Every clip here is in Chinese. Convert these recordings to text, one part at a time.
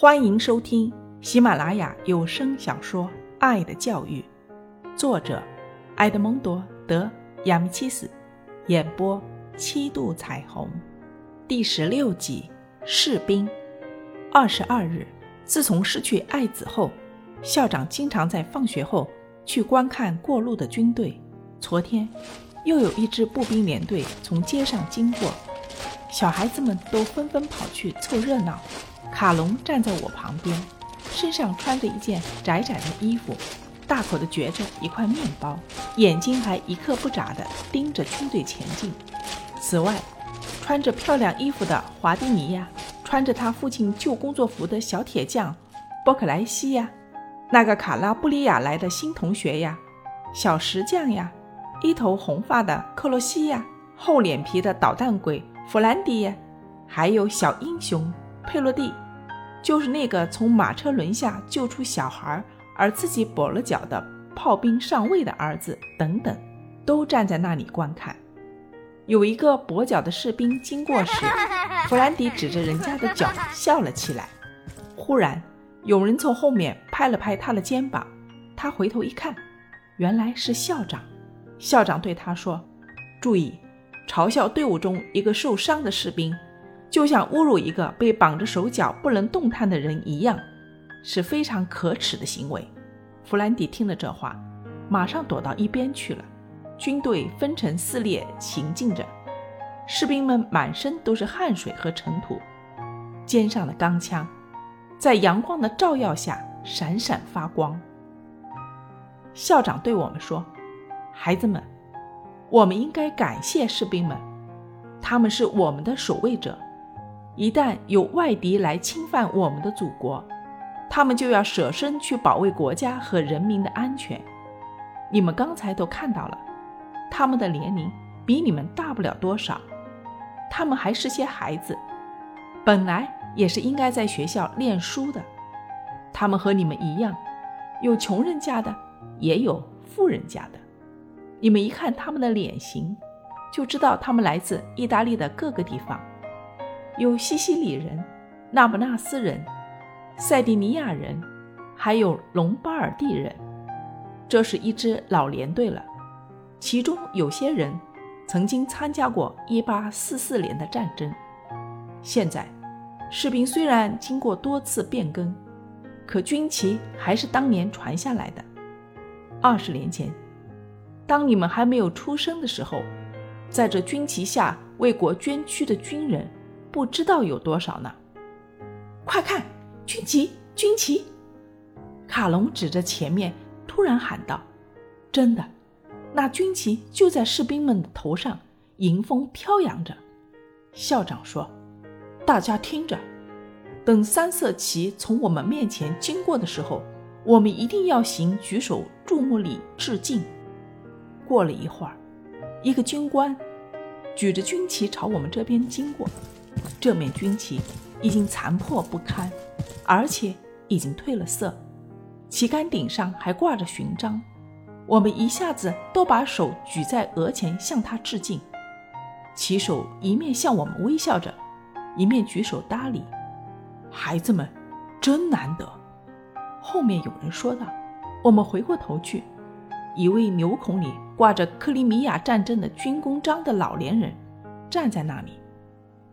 欢迎收听喜马拉雅有声小说《爱的教育》，作者埃德蒙多·德亚米契斯，演播七度彩虹，第十六集《士兵》。二十二日，自从失去爱子后，校长经常在放学后去观看过路的军队。昨天，又有一支步兵连队从街上经过，小孩子们都纷纷跑去凑热闹。卡隆站在我旁边，身上穿着一件窄窄的衣服，大口地嚼着一块面包，眼睛还一刻不眨地盯着军队前进。此外，穿着漂亮衣服的华蒂尼亚，穿着他父亲旧工作服的小铁匠波克莱西呀，那个卡拉布里亚来的新同学呀，小石匠呀，一头红发的克洛西呀，厚脸皮的捣蛋鬼弗兰迪呀，还有小英雄。佩洛蒂，就是那个从马车轮下救出小孩而自己跛了脚的炮兵上尉的儿子，等等，都站在那里观看。有一个跛脚的士兵经过时，弗兰迪指着人家的脚笑了起来。忽然，有人从后面拍了拍他的肩膀，他回头一看，原来是校长。校长对他说：“注意，嘲笑队伍中一个受伤的士兵。”就像侮辱一个被绑着手脚不能动弹的人一样，是非常可耻的行为。弗兰迪听了这话，马上躲到一边去了。军队分成四列行进着，士兵们满身都是汗水和尘土，肩上的钢枪在阳光的照耀下闪闪发光。校长对我们说：“孩子们，我们应该感谢士兵们，他们是我们的守卫者。”一旦有外敌来侵犯我们的祖国，他们就要舍身去保卫国家和人民的安全。你们刚才都看到了，他们的年龄比你们大不了多少，他们还是些孩子，本来也是应该在学校念书的。他们和你们一样，有穷人家的，也有富人家的。你们一看他们的脸型，就知道他们来自意大利的各个地方。有西西里人、那不纳斯人、塞蒂尼亚人，还有隆巴尔蒂人。这是一支老连队了，其中有些人曾经参加过1844年的战争。现在，士兵虽然经过多次变更，可军旗还是当年传下来的。二十年前，当你们还没有出生的时候，在这军旗下为国捐躯的军人。不知道有多少呢！快看，军旗，军旗！卡隆指着前面，突然喊道：“真的，那军旗就在士兵们的头上，迎风飘扬着。”校长说：“大家听着，等三色旗从我们面前经过的时候，我们一定要行举手注目礼致敬。”过了一会儿，一个军官举着军旗朝我们这边经过。这面军旗已经残破不堪，而且已经褪了色，旗杆顶上还挂着勋章。我们一下子都把手举在额前向他致敬。旗手一面向我们微笑着，一面举手搭理。孩子们，真难得。后面有人说道。我们回过头去，一位牛孔里挂着克里米亚战争的军功章的老年人站在那里。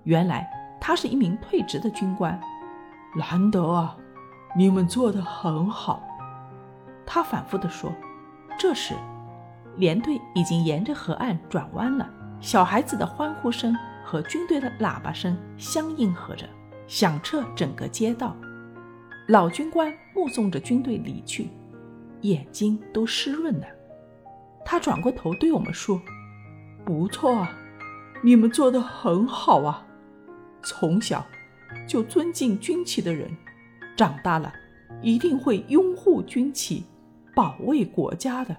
原来他是一名退职的军官，难得啊，你们做得很好。他反复地说。这时，连队已经沿着河岸转弯了，小孩子的欢呼声和军队的喇叭声相应和着，响彻整个街道。老军官目送着军队离去，眼睛都湿润了。他转过头对我们说：“不错啊，你们做得很好啊。”从小就尊敬军旗的人，长大了一定会拥护军旗，保卫国家的。